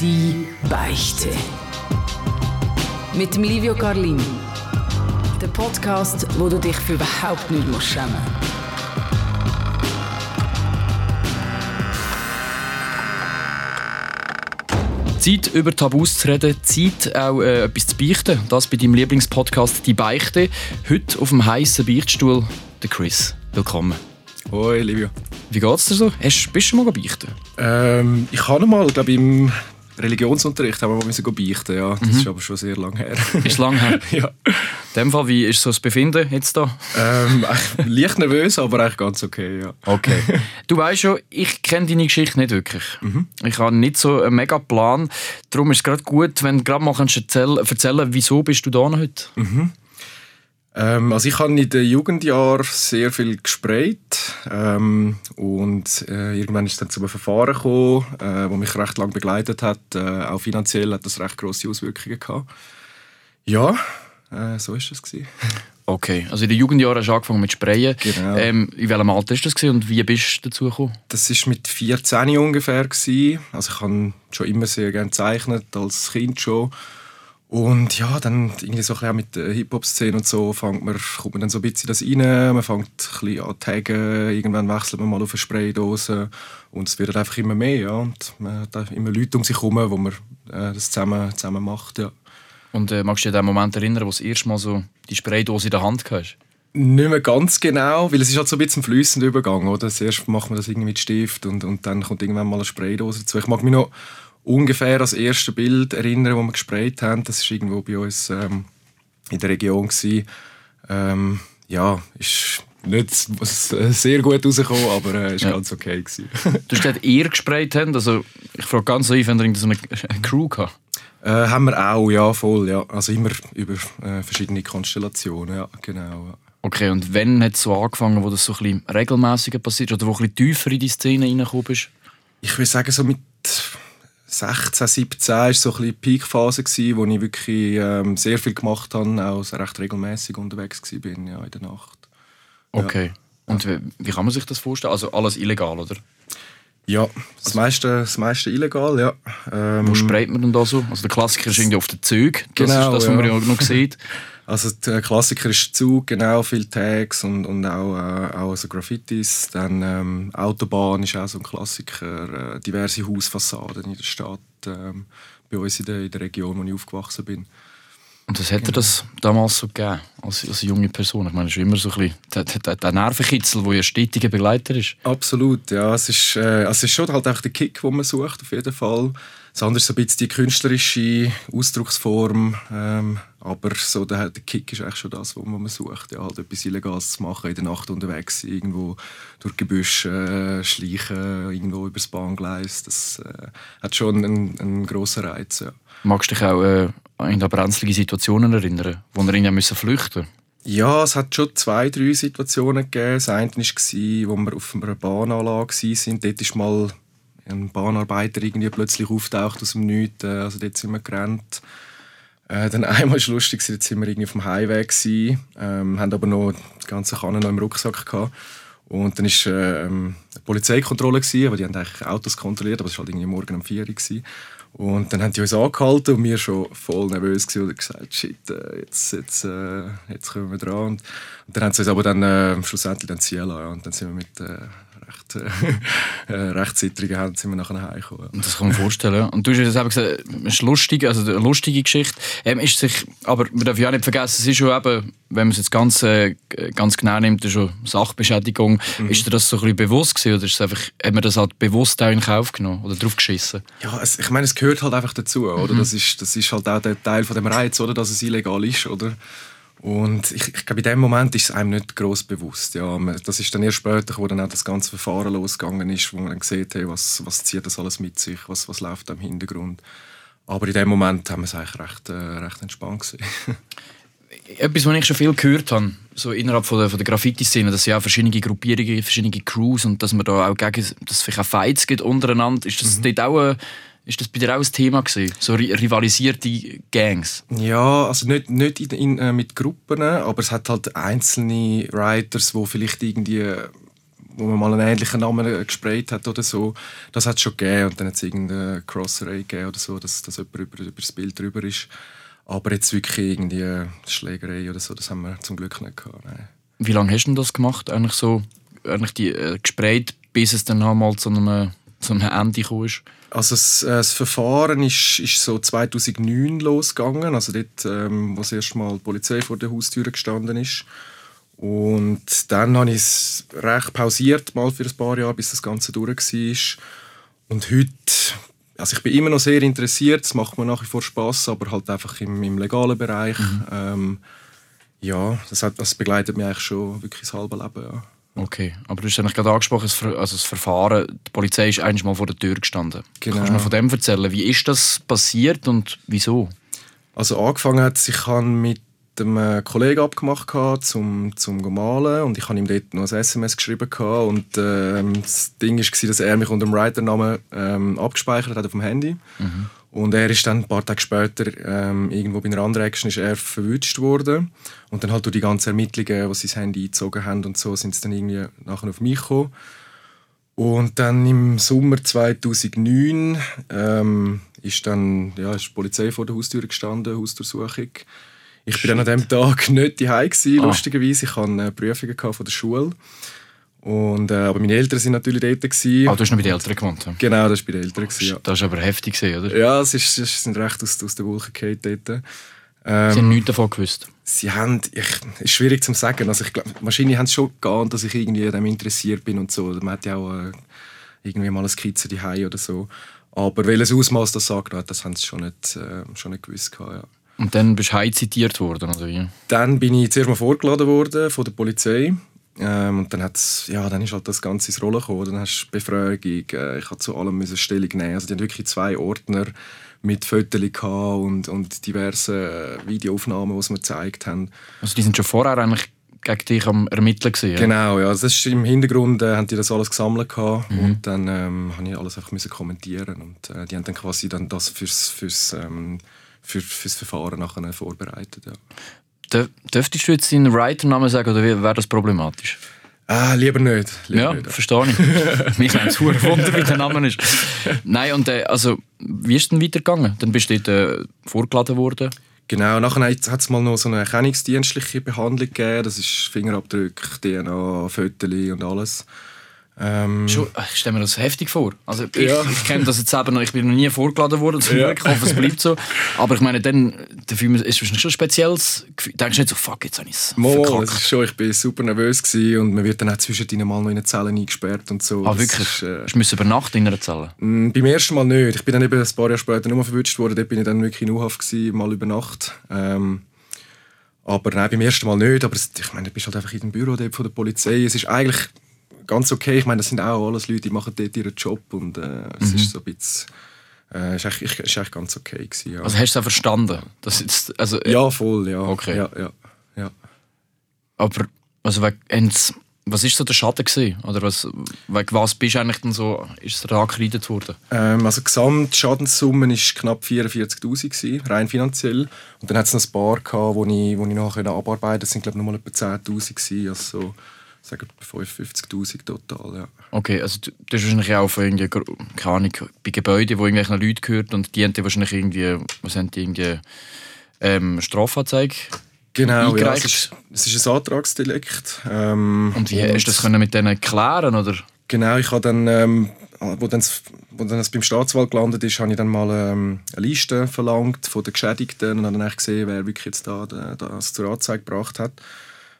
Die Beichte. Mit dem Livio Carlini. Der Podcast, wo du dich für überhaupt nicht musst schämen Zeit, über Tabus zu reden, Zeit, auch äh, etwas zu beichten. Das bei deinem Lieblingspodcast «Die Beichte». Heute auf dem heißen Beichtstuhl der Chris. Willkommen. Hoi, Livio. Wie geht's dir so? Hast, bist du schon mal beichten? Ähm, ich habe mal, glaube im Religionsunterricht haben wir mal beichten, ja. Das mhm. ist aber schon sehr lange her. Ist lang her? ja. In dem Fall, wie ist so das Befinden jetzt da? Ähm, leicht nervös, aber eigentlich ganz okay, ja. Okay. Du weißt schon, ich kenne deine Geschichte nicht wirklich. Mhm. Ich habe nicht so einen mega Plan. Darum ist es gerade gut, wenn du gerade mal erzählen, erzählen wieso bist du da heute? Mhm. Ähm, also ich habe in den Jugendjahren sehr viel gesprayt ähm, und äh, irgendwann ist es dann zu einem Verfahren gekommen, äh, wo mich recht lange begleitet hat. Äh, auch finanziell hat das recht große Auswirkungen gehabt. Ja, äh, so ist es Okay, also in den Jugendjahren hast du angefangen mit Sprayen. Genau. Ähm, in welchem Alter war das und wie bist du dazu gekommen? Das war mit 14 ungefähr. Gewesen. Also ich habe schon immer sehr gerne gezeichnet, als Kind schon. Und ja, dann irgendwie so ein mit der Hip-Hop-Szene und so fängt man, kommt man dann so ein bisschen das rein, man fängt ein bisschen an taggen, irgendwann wechselt man mal auf eine Spraydose und es wird einfach immer mehr, ja. Und man hat immer Leute um sich herum, wo man äh, das zusammen, zusammen macht, ja. Und äh, magst du dich an den Moment erinnern, wo du das erste Mal so die Spraydose in der Hand hast? Nicht mehr ganz genau, weil es ist halt so ein bisschen ein fließender Übergang, oder? Zuerst macht man das irgendwie mit Stift und, und dann kommt irgendwann mal eine Spraydose dazu. Ich mag mich noch ungefähr das erste Bild erinnern, das wir gesprayt haben. Das war irgendwo bei uns ähm, in der Region. Ähm, ja, ist nicht sehr gut rausgekommen, aber es äh, ist ja. ganz okay. Gewesen. du hast gesagt, ihr gesprayt habt. Also, ich frage ganz naiv, wenn ihr so eine Crew gehabt äh, haben wir auch, ja, voll. Ja. Also immer über äh, verschiedene Konstellationen, ja, genau. Okay, und wann hat es so angefangen, wo das so ein bisschen regelmäßiger passiert oder wo ein bisschen tiefer in die Szene reingekommen bist? Ich würde sagen, so mit 16, 17 war so ein die Peakphase, wo ich wirklich ähm, sehr viel gemacht habe, auch recht regelmäßig unterwegs war ja, in der Nacht. Okay. Ja. Und wie, kann man sich das vorstellen? Also alles illegal, oder? Ja, das meiste, das meiste illegal, ja. Ähm, Wo sprayt man denn da so? Also der Klassiker ist irgendwie auf den Zügen, das genau, ist das, was ja. man ja noch sieht. Also der Klassiker ist Zug, genau, viele Tags und, und auch, äh, auch also Graffitis. Dann ähm, Autobahn ist auch so ein Klassiker, äh, diverse Hausfassaden in der Stadt, ähm, bei uns in der, in der Region, wo ich aufgewachsen bin. Und was hätte genau. das damals so gegeben, als, als junge Person? Ich meine, es ist immer so ein bisschen der, der, Nervenkitzel, der ja stetiger Begleiter ist. Absolut, ja. Es ist, äh, es ist schon halt auch der Kick, den man sucht, auf jeden Fall. Das andere ist so ein bisschen die künstlerische Ausdrucksform. Ähm, aber so der, der Kick ist eigentlich schon das, was man sucht. Ja, halt etwas Illegales zu machen, in der Nacht unterwegs irgendwo durch Gebüsche äh, schleichen, irgendwo übers Bahngleis. Das äh, hat schon einen, einen grossen Reiz. Ja. Magst du dich auch äh, in brenzlige Situationen erinnern, wo wir ihn müssen flüchten Ja, es hat schon zwei, drei Situationen gegeben. Das eine war, wo wir auf einer Bahnanlage waren. Dort ist mal ein Bahnarbeiter irgendwie plötzlich auftaucht aus dem Nichts. Äh, also dort sind wir gerannt. Äh, dann einmal war es lustig, jetzt sind wir irgendwie auf dem Highway gewesen, ähm, haben aber noch die ganze Kanne noch im Rucksack gehabt. Und dann war äh, eine Polizeikontrolle, gewesen, aber die haben eigentlich Autos kontrolliert, aber es war halt irgendwie morgen um 4 Uhr. Gewesen. Und dann haben die uns angehalten und wir schon voll nervös gewesen und gesagt, shit, äh, jetzt, jetzt, äh, jetzt kommen wir dran. Und, dann haben sie uns aber dann äh, schlussendlich dann ziehen lassen. Und dann sind wir mit äh, recht, äh, äh recht zittrigen Händen sind wir nachher heimgekommen. Ja. Das kann man vorstellen. Und du hast eben gesagt, es ist lustig, also eine lustige Geschichte. Ähm, ist sich, aber man darf ja auch nicht vergessen, es ist schon eben, wenn man es jetzt ganz, äh, ganz genau nimmt, ist schon Sachbeschädigung. Mhm. Ist dir das so ein bisschen bewusst gewesen, oder ist es einfach, hat man das halt bewusst auch in Kauf genommen oder drauf geschissen? Ja, es, ich meine, es gehört halt einfach dazu, oder? Mhm. Das, ist, das ist halt auch der Teil von dem Reiz, oder? Dass es illegal ist, oder? Und ich, ich glaube, in dem Moment ist es einem nicht groß bewusst. Ja, das ist dann erst später, wo dann auch das ganze Verfahren losgegangen ist, wo man dann sieht, hey, was, was zieht das alles mit sich, was, was läuft im Hintergrund. Aber in dem Moment haben wir es eigentlich recht, äh, recht entspannt gesehen. Etwas, was ich schon viel gehört habe, so innerhalb von der, von der Graffiti-Szene, dass es ja auch verschiedene Gruppierungen, verschiedene Crews und dass man da auch gegen, dass es vielleicht auch Fights gibt untereinander. Ist das mhm. dort auch eine ist das bei dir auch ein Thema gewesen? So rivalisierte Gangs? Ja, also nicht, nicht in, in, äh, mit Gruppen, aber es hat halt einzelne Writers, die vielleicht irgendwie wo man mal einen ähnlichen Namen gesprayt hat oder so. Das hat es schon gegeben und dann hat es irgendeine Cross-Array gegeben oder so, dass, dass jemand über, über das Bild drüber ist. Aber jetzt wirklich irgendwie Schlägerei oder so, das haben wir zum Glück nicht gehabt. Nein. Wie lange hast du das gemacht? Eigentlich so, eigentlich die äh, gesprayt, bis es dann mal zu einem, zu einem Ende kam? Also das, äh, das, Verfahren ist, ist so 2009 losgegangen, also dort, ähm, wo das erste Mal die Polizei vor der Haustür gestanden ist. Und dann habe ich es recht pausiert, mal für ein paar Jahre, bis das Ganze durch war. Und heute, also ich bin immer noch sehr interessiert, es macht mir nach wie vor Spaß, aber halt einfach im, im legalen Bereich. Mhm. Ähm, ja, das, hat, das begleitet mich eigentlich schon wirklich das halbe Leben. Ja. Okay, aber du hast eigentlich gerade angesprochen, also das Verfahren, die Polizei ist eigentlich mal vor der Tür gestanden. Genau. Kannst du mir von dem erzählen? Wie ist das passiert und wieso? Also angefangen hat es, ich habe mit einem Kollegen abgemacht zum zum malen und ich habe ihm dort noch ein SMS geschrieben und äh, das Ding war, dass er mich unter dem Writer-Namen ähm, abgespeichert hat auf dem Handy. Mhm. Und er ist dann ein paar Tage später ähm, irgendwo bei einer anderen Action ist er verwünscht worden. Und dann halt durch die ganzen Ermittlungen, die sie sein Handy eingezogen haben und so, sind sie dann irgendwie nachher auf mich gekommen. Und dann im Sommer 2009 ähm, ist dann ja, ist die Polizei vor der Haustür gestanden, Hausdurchsuchung. Ich Shit. bin dann an dem Tag nicht daheim gewesen, ah. lustigerweise. Ich hatte Prüfungen von der Schule. Und, äh, aber meine Eltern sind natürlich dort. Gewesen. Ah, du hast noch bei den Eltern gewohnt? Ja. Genau, das war bei den Eltern. Gewesen, ja. Das war aber heftig, oder? Ja, sie sind recht aus, aus der Wolke gefallen dort. Ähm, sie haben nichts davon gewusst? Sie haben, ich, ist schwierig zu sagen. Also ich glaub, wahrscheinlich haben sie schon geahnt, dass ich irgendwie daran interessiert bin und so. Man hat ja auch äh, irgendwie mal eine Skizze daheim oder so. Aber welches Ausmaß das sagt, das haben sie schon nicht, äh, schon nicht gewusst. Gehabt, ja. Und dann bist du zitiert worden, oder wie? Dann bin ich zuerst mal vorgeladen worden von der Polizei. Ähm, und dann, hat's, ja, dann ist halt das Ganze ins Rollen gekommen. Dann hast du Befragung, äh, ich musste zu allem müssen Stellung nehmen. Also die haben wirklich zwei Ordner mit Fotos und, und diversen äh, Videoaufnahmen, die mir gezeigt haben. Also die sind schon vorher eigentlich gegen dich am Ermitteln gewesen, Genau, ja. Also das ist, im Hintergrund äh, haben die das alles gesammelt gehabt, mhm. und dann ähm, habe ich alles einfach müssen kommentieren und äh, die haben dann quasi dann das fürs, fürs, ähm, für, fürs Verfahren nachher vorbereitet. Ja. Dürftest du jetzt deinen Writer-Namen sagen oder wäre das problematisch? Ah, lieber nicht. Lieber ja, nicht. verstehe ich. Mich nimmt es Wunder, wie der Name ist. Nein, und äh, also, wie ist es denn weitergegangen? Dann bist du dort äh, vorgeladen worden? Genau, nachher hat es mal noch so eine erkennungsdienstliche Behandlung gegeben. Das ist Fingerabdruck, DNA, Fotos und alles. Ähm, ich stelle mir das heftig vor. Also ich, ja. ich kenne das jetzt eben noch, ich bin noch nie vorgeladen worden, zum ja. Glück, ich hoffe es bleibt so. Aber ich meine, dann, der Film ist wahrscheinlich schon ein spezielles Gefühl. Denkst du nicht so, fuck, jetzt habe ich es verkackt. schon, ich war super nervös gewesen und man wird dann auch zwischendrin mal noch in eine Zelle eingesperrt und so. Ah, wirklich? Ist, äh, du musst übernachten in einer Zelle? Mh, mm, beim ersten Mal nicht. Ich bin dann eben ein paar Jahre später nur verwünscht worden, dort bin ich dann wirklich in U-Haft gewesen, mal über Nacht. Ähm, aber nein, beim ersten Mal nicht. Aber ich meine, du bist halt einfach in dem Büro von der Polizei. Es ist eigentlich ganz okay. Ich meine, das sind auch alles Leute, die machen dort ihren Job und äh, es mhm. ist so ein bisschen... Äh, ist, eigentlich, ist eigentlich ganz okay gewesen, ja. Also hast du es auch verstanden? Das jetzt, also, äh, ja, voll, ja. Okay. Ja, ja, ja. Aber also, was war so der Schaden gewesen? Oder was, wegen was bist du eigentlich dann so, ist es angekreidet worden? Ähm, also Gesamtschadenssumme war knapp 44'000 rein finanziell. Und dann hat es noch ein paar gehabt, wo ich, wo ich nachher abarbeiten konnte. Das sind glaube ich nochmal etwa 10'000 Also sagen 55'000 total, ja. Okay, also du hast wahrscheinlich auch von irgendwie, keine Ahnung, bei Gebäuden, wo irgendwelche Leute gehört und die haben wahrscheinlich irgendwie, was haben die irgendwie, ähm, Strafanzeige Genau, ja, es ist, es ist ein Antragsdelikt. Ähm, und wie hast du das können mit denen klären oder? Genau, ich habe dann, ähm, wo dann, wo dann das beim Staatswald gelandet ist, habe ich dann mal ähm, eine Liste verlangt von den Geschädigten und habe dann gesehen, wer wirklich jetzt da, da das zur Anzeige gebracht hat.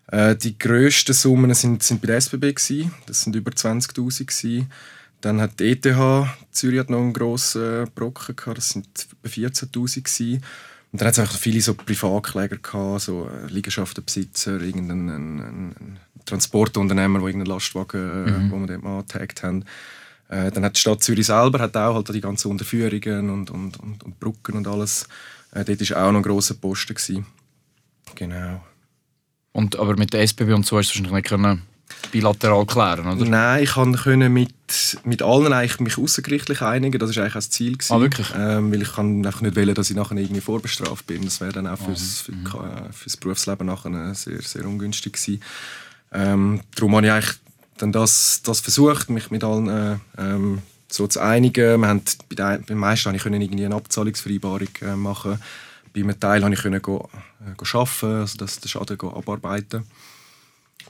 Äh, die grössten Summen sind, sind bei der SBB gewesen. Das sind über 20.000 Dann hat die ETH Zürich hat noch einen grossen Brocken gehabt. Das sind über 14.000 Und dann hat es auch viele so Privatkläger gehabt, so äh, Liegenschaftenbesitzer, irgendein ein, ein Transportunternehmer, wo irgendeinen Lastwagen, äh, mhm. wo wir dort mal getaggt haben. Äh, dann hat die Stadt Zürich selber hat auch halt die ganzen Unterführungen und, und, und, und Brücken und alles. Äh, dort war auch noch ein grosser Posten. Gewesen. Genau. Und, aber mit der SBB und so hast du wahrscheinlich nicht können bilateral klären, oder? Nein, ich konnte mit, mit allen eigentlich mich außergerichtlich einigen. Das war eigentlich das Ziel. Gewesen. Ah, wirklich? Ähm, weil ich kann einfach nicht wählen, dass ich nachher irgendwie vorbestraft bin. Das wäre dann auch fürs, für, mhm. fürs Berufsleben nachher sehr, sehr ungünstig gewesen. Ähm, darum habe ich eigentlich dann das, das versucht, mich mit allen äh, ähm, so zu einigen. Wir haben, bei, den, bei den meisten konnte ich irgendwie eine Abzahlungsvereinbarung äh, machen. Bei einem Teil konnte ich können go, äh, arbeiten, also das, den Schaden abarbeiten.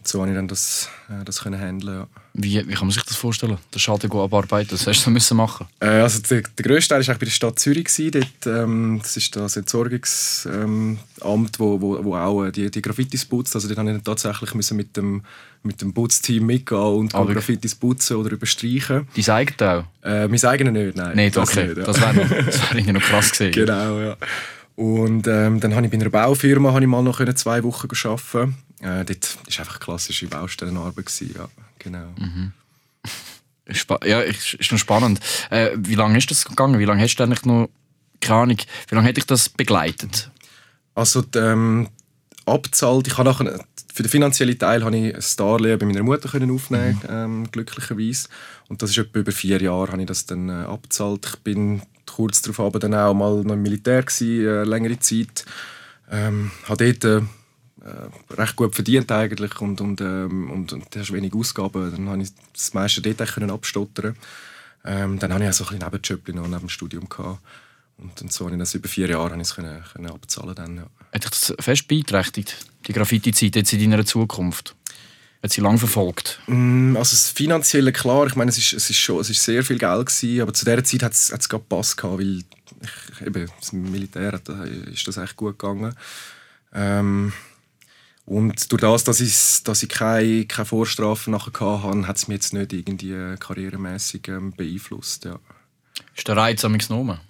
So konnte ich dann das, äh, das können handeln. Ja. Wie, wie kann man sich das vorstellen? Den Schaden abarbeiten, das hast du müssen machen. Äh, also der, der grösste Teil war bei der Stadt Zürich. Gewesen. Dort, ähm, das ist das Entsorgungsamt, ähm, wo, wo, wo auch äh, die, die Graffitis putzt. Also dort musste ich tatsächlich müssen mit dem, mit dem Putzteam mitgehen und Ah? Graffitis putzen oder überstreichen. Dein eigenes auch? Äh, mein eigenes nicht, nein. Das okay. nicht, ja. Das wäre noch, das wär irgendwie noch krass gewesen. Genau, ja. Und ähm, dann habe ich bei einer Baufirma habe ich mal noch zwei Wochen arbeiten. Äh, dort war einfach klassische Baustellenarbeit. Gewesen, ja, genau. Spa ja, ist, noch spannend. Äh, wie lange ist das gegangen? Wie lange hast du eigentlich noch, keine Ahnung, wie lange hat dich das begleitet? Also die, ähm, abzahlt, ich habe nachher, für den finanziellen Teil habe ich ein Darlehen bei meiner Mutter können aufnehmen, ähm, glücklicherweise. Und das ist etwa über vier Jahre habe ich das dann äh, abzahlt. Ich bin kurz darauf aber dann auch mal noch im Militär gewesen, äh, längere Zeit. Ähm, habe dort äh, äh, recht gut verdient eigentlich und, und, ähm, und, und hast wenig Ausgaben. Dann habe ich das meiste dort können abstottern. Ähm, dann habe ich auch so ein bisschen Nebenjob noch neben dem Studium gehabt. Und, und so habe ich das über vier Jahre ich können, können abzahlen dann, ja. Hat dich das fest beeinträchtigt, die Graffiti-Zeit jetzt in deiner Zukunft? Hat sie lang verfolgt? Mm, Also das Finanzielle, klar, ich meine, es ist, es ist, schon, es ist sehr viel Geld gewesen, aber zu dieser Zeit hat es, hat es gerade gepasst gehabt, weil ich, eben, das Militär hat, da ist das echt gut gegangen. Ähm, und durch das, dass ich, dass ich keine, keine Vorstrafen nachher hatte, hat es mich jetzt nicht irgendwie äh, karrieremäßig ähm, beeinflusst. Ja, Ist der Reiz am genommen?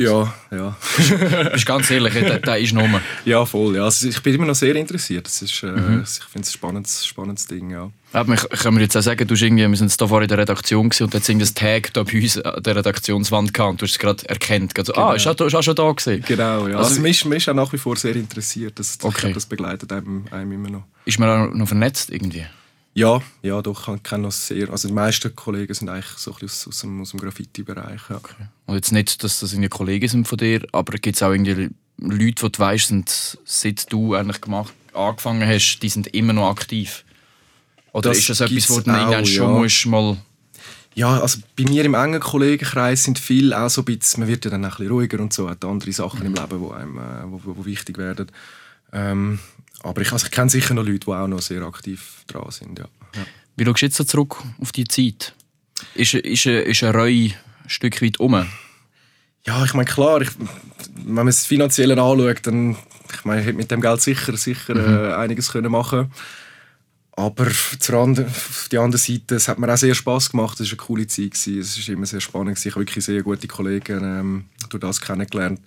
Ja. ja. Bist ganz ehrlich, der, der ist genommen. ja voll. Ja. Also ich bin immer noch sehr interessiert. Das ist, äh, Ich finde es ein spannendes, spannendes Ding. Ja. Aber ich kann mir jetzt auch sagen, du irgendwie, wir sind jetzt da vorhin in der Redaktion gewesen und jetzt irgendein Tag da bei uns an der Redaktionswand gehabt und du hast es gerade erkannt. Gerade so, Ah, ist auch, ist auch schon da gewesen. Genau, ja. Also- Also, ist, man ist auch nach wie vor sehr interessiert. Das, Okay. das begleitet einem, einem immer noch. Ist man auch noch vernetzt irgendwie? Ja, ja, doch, ich kenne das sehr. Also die meisten Kollegen sind eigentlich so ein bisschen aus, dem, aus dem Graffiti-Bereich. Ja. Und jetzt nicht, dass das irgendwie Kollegen sind von dir, aber gibt es auch irgendwie Leute, die du weißt, sind, seit du eigentlich gemacht, angefangen hast, die sind immer noch aktiv? Oder Das ist das etwas, wo du auch, schon ja. musst mal... ja, also bei mir im engen Kollegenkreis sind viele auch so ein bisschen, man wird ja dann ein bisschen ruhiger und so, hat andere Sachen im Leben, die einem äh, wo, wo, wo wichtig werden. Ähm, aber ich, also ich kenne sicher noch Leute, die auch noch sehr aktiv dran sind. Ja. Ja. Wie schaust du jetzt so zurück auf die Zeit? Ist, ist, ist eine Reue ein Stück weit um? Ja, ich meine, klar, ich, wenn man es finanziell anschaut, dann ich meine, ich hätte mit dem Geld sicher, sicher äh, einiges können machen Aber zur anderen, auf die andere Seite, es hat mir auch sehr Spass gemacht. Es war eine coole Zeit. Gewesen. Es war immer sehr spannend. Gewesen. Ich habe wirklich sehr gute Kollegen ähm, durch das kennengelernt.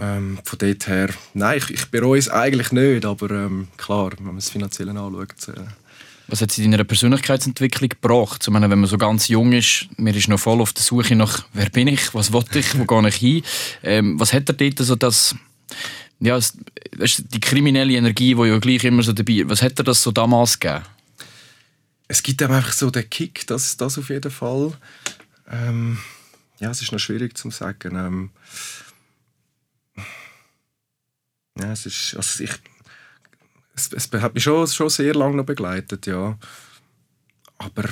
Ähm, von dort her, nein, ich, ich bereue es eigentlich nicht, aber ähm, klar, wenn man es finanziell anschaut. Äh, Was hat es in deiner Persönlichkeitsentwicklung gebracht? Ich meine, wenn man so ganz jung ist, man ist noch voll auf der Suche nach «Wer bin ich? Was will ich? Wo gehe ich hin?» ähm, Was hat er dort so das... Ja, das, die kriminelle Energie, die ja gleich immer so dabei ist, was hat er das so damals gegeben? es gibt einem einfach so den Kick, das, das auf jeden Fall. Ähm, ja, es ist noch schwierig zu sagen. Ja, es ist, also ich, es, es hat mich schon, schon sehr lange noch begleitet, ja. Aber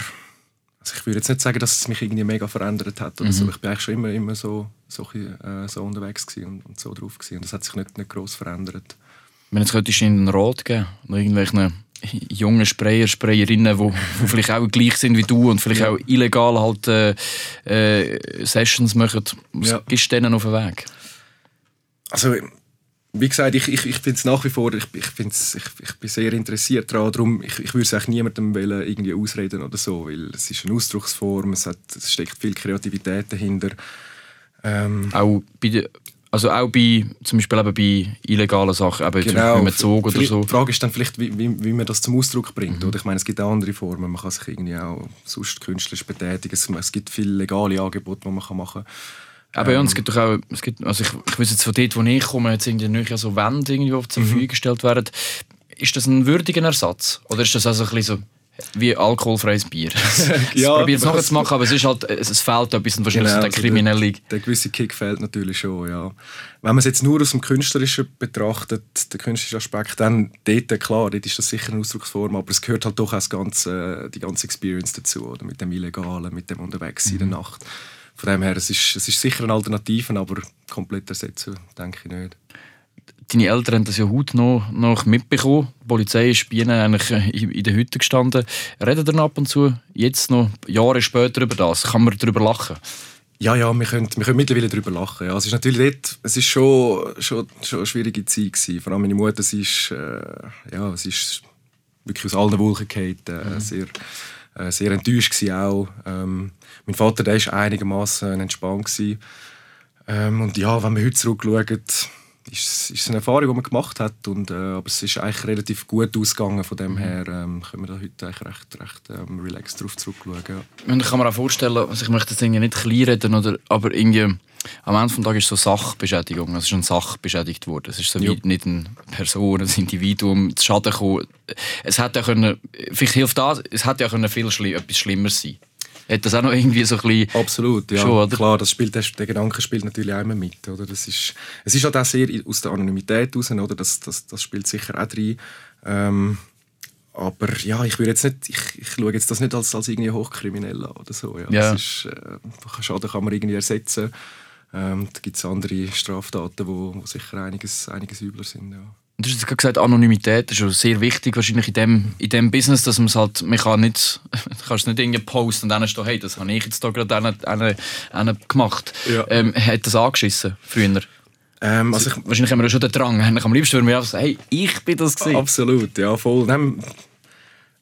also ich würde jetzt nicht sagen, dass es mich irgendwie mega verändert hat oder so. Ich bin eigentlich schon immer, immer so, so, äh, so unterwegs und, und so drauf gewesen. und das hat sich nicht, nicht groß verändert. Wenn jetzt könntest du ihnen einen Rat geben, oder irgendwelchen jungen Sprayer, Sprayerinnen, die wo vielleicht auch gleich sind wie du und vielleicht Ja. auch illegal halt äh, äh, Sessions machen, was Ja. gibst du denen auf den Weg? Also, wie gesagt, ich, ich, ich finde es nach wie vor, ich, ich, find's, ich, ich bin sehr interessiert daran, darum, ich, ich würde es eigentlich niemandem wollen, irgendwie ausreden oder so, weil es ist eine Ausdrucksform, es, hat, es steckt viel Kreativität dahinter. Ähm, Auch bei, der- also auch bei, zum Beispiel eben bei illegalen Sachen, eben Beispiel mit Zug oder so. Die Frage ist dann vielleicht, wie, wie, wie man das zum Ausdruck bringt. Mhm. Oder? Ich meine, es gibt auch andere Formen. Man kann sich irgendwie auch sonst künstlerisch betätigen. Es, gibt viele legale Angebote, die man machen kann. Aber ja, und es gibt doch auch, es gibt, also ich, ich weiß jetzt von dort, wo ich komme, jetzt irgendwie nicht so Wände, irgendwie, zur Mhm. Verfügung gestellt werden. Ist das ein würdiger Ersatz? Oder ist das also ein bisschen so, wie alkoholfreies Bier. Ja, ich probiere es kann's- zu machen, aber es, ist halt, es fehlt etwas und wahrscheinlich Genau, so der also kriminelle... Der, der gewisse Kick fehlt natürlich schon, ja. Wenn man es jetzt nur aus dem Künstlerischen betrachtet, den künstlerischen Aspekt, dann dort, klar, dort ist das sicher eine Ausdrucksform, aber es gehört halt doch auch das ganze, die ganze Experience dazu, oder? mit dem Illegalen, mit dem Unterwegssein in der Nacht. Von dem her, es ist, es ist sicher eine Alternative, aber komplett ersetzen, denke ich nicht. Deine Eltern haben das ja heute noch, noch mitbekommen. Die Polizei ist bei ihnen eigentlich äh, in, der Hütte gestanden. Reden dann ab und zu, jetzt noch Jahre später über das? Kann man darüber lachen? Ja, ja, wir können, wir können mittlerweile darüber lachen. Ja, es ist natürlich dort, es ist schon, schon, schon eine schwierige Zeit gewesen. Vor allem meine Mutter, sie ist, äh, ja, sie ist wirklich aus allen Wolken gefallen, äh, sehr, äh, sehr enttäuscht gewesen auch. Ähm, mein Vater, der ist einigermaßen entspannt gewesen. Ähm, und ja, wenn wir heute zurückschauen, ist, ist es eine Erfahrung, die man gemacht hat. Und, äh, aber es ist eigentlich relativ gut ausgegangen. Von dem her ähm, können wir da heute eigentlich recht, recht ähm, relaxed drauf zurückschauen. Ja. Und ich kann mir auch vorstellen, also ich möchte das irgendwie nicht kleinreden, oder, aber irgendwie, am Ende des Tages ist so Sachbeschädigung. Es ist eine Sache beschädigt worden. Es ist so wie nicht eine Person, ein Individuum zu Schaden gekommen. Es hätte ja können, vielleicht hilft das, es hätte ja können viel schli etwas Schlimmeres sein Hätte das auch noch irgendwie so ein bisschen... Absolut, ja. Schon? Klar, das spielt, der, Gedanke spielt natürlich auch immer mit. Oder? Das ist, es ist halt auch sehr aus der Anonymität raus, oder? Das, das, das spielt sicher auch rein. Ähm, aber ja, ich würde jetzt nicht, ich, ich schaue jetzt das nicht als, als irgendwie hochkriminell an oder so. Ja. Ja. Das ist, äh, Schaden kann man irgendwie ersetzen. Ähm, da gibt es andere Straftaten, wo, wo sicher einiges, einiges übler sind. Ja. Du hast gerade gesagt, Anonymität ist sehr wichtig wahrscheinlich in dem, in dem Business, dass man es halt, man kann nicht, kannst nicht irgendwie posten und dann stehen, hey, das habe ich jetzt da gerade einen, einen, einen gemacht. Ja. Ähm, hat das angeschissen früher? Ähm, also ich, Wahrscheinlich haben wir ja schon den Drang. Am liebsten würden wir einfach sagen, hey, ich bin das gewesen. Absolut, ja, voll. Nein,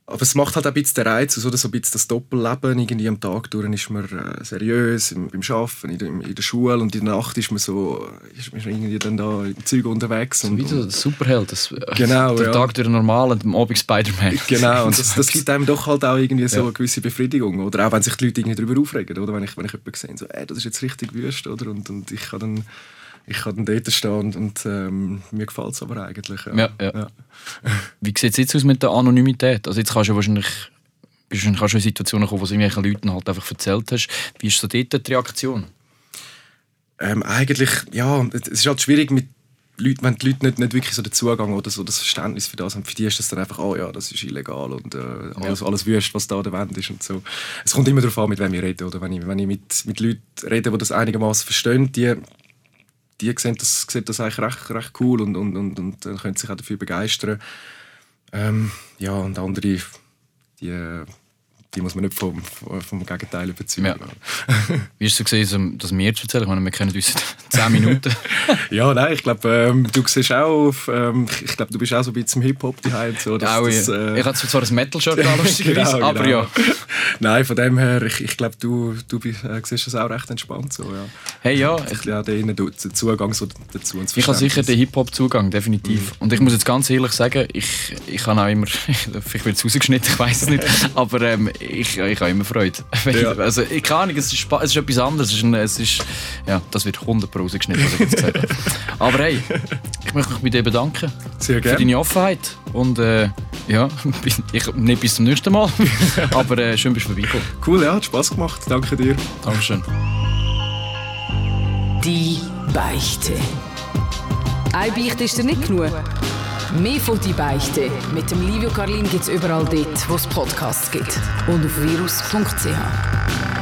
aber es macht halt auch ein bisschen den Reiz aus, oder? so ein bisschen das Doppelleben. Irgendwie am Tag durch ist man äh, seriös im, beim Arbeiten, in der, in der Schule und in der Nacht ist man so ist man irgendwie dann da im Zeug unterwegs. Und, Wie so ein Superheld. Das, Genau, Der ja. Tag durch normal und am Abend Spider-Man. Genau, und das, das gibt einem doch halt auch irgendwie so Ja. eine gewisse Befriedigung. Oder auch wenn sich die Leute irgendwie darüber aufregen, oder? Wenn ich, wenn ich jemanden sehe, so, ey, das ist jetzt richtig wüst, oder? Und, und ich kann dann, ich kann dann dort stehen und, und ähm, mir gefällt es aber eigentlich. Ja, ja. Wie sieht es jetzt aus mit der Anonymität? Also jetzt kannst du wahrscheinlich, bist du schon in Situationen gekommen, wo du irgendwelchen Leuten halt einfach erzählt hast. Wie ist so dort die Reaktion? Ähm, eigentlich, ja, es ist halt schwierig mit Leuten, wenn die Leute nicht, nicht wirklich so den Zugang oder so das Verständnis für das haben. Für die ist das dann einfach, oh ja, das ist illegal und äh, alles, alles wüst, was da an der Wand ist und so. Es kommt immer darauf an, mit wem ich rede. Oder? Wenn ich, wenn ich mit, mit Leuten rede, die das einigermaßen verstehen, die, die sehen, das, sehen das eigentlich recht, recht cool und, und, und, und äh, können sich auch dafür begeistern. Ähm, ja, und andere, die, die muss man nicht vom, vom, Gegenteil überzeugen. Ja. Wie ist es so gewesen, das mir zu erzählen? Ich meine, wir kennen uns 10 Minuten. Ja, nein, ich glaube, ähm, du siehst auch, auf, ähm, ich glaube, du bist auch so ein bisschen im Hip-Hop daheim. So, dass Auch, das, ja. äh, ich hatte zwar ein Metal-Shirt an, lustigerweise, Genau, aber genau. ja. Nein, von dem her, ich, ich glaube, du, du äh, siehst das auch recht entspannt. So, ja. Hey, ja, Ich, ja, der, der Zugang so dazu. und Ich habe sicher den Hip-Hop-Zugang, definitiv. Und ich muss jetzt ganz ehrlich sagen, ich, ich habe auch immer, vielleicht wird es rausgeschnitten, ich weiß es nicht, aber ähm, ich, ich habe immer Freude. Ja. ich, also, ich keine Ahnung, es ist, es ist etwas anderes. Es ist, ein, es ist, ja, das wird 100 Pro rausgeschnitten, was ich jetzt gesagt habe. Aber hey, ich möchte mich bei dir bedanken Sehr für gerne. deine Offenheit. Und äh, ja, ich, nicht bis zum nächsten Mal, aber äh, schön bist du vorbeigekommen. Cool, ja, hat Spaß gemacht. Danke dir. Dankeschön. Die Beichte. Eine Beichte ist dir nicht genug. Mehr von «Die Beichte» mit dem Livio Carlin gibt es überall dort, wo es Podcasts gibt. Und auf virus.ch.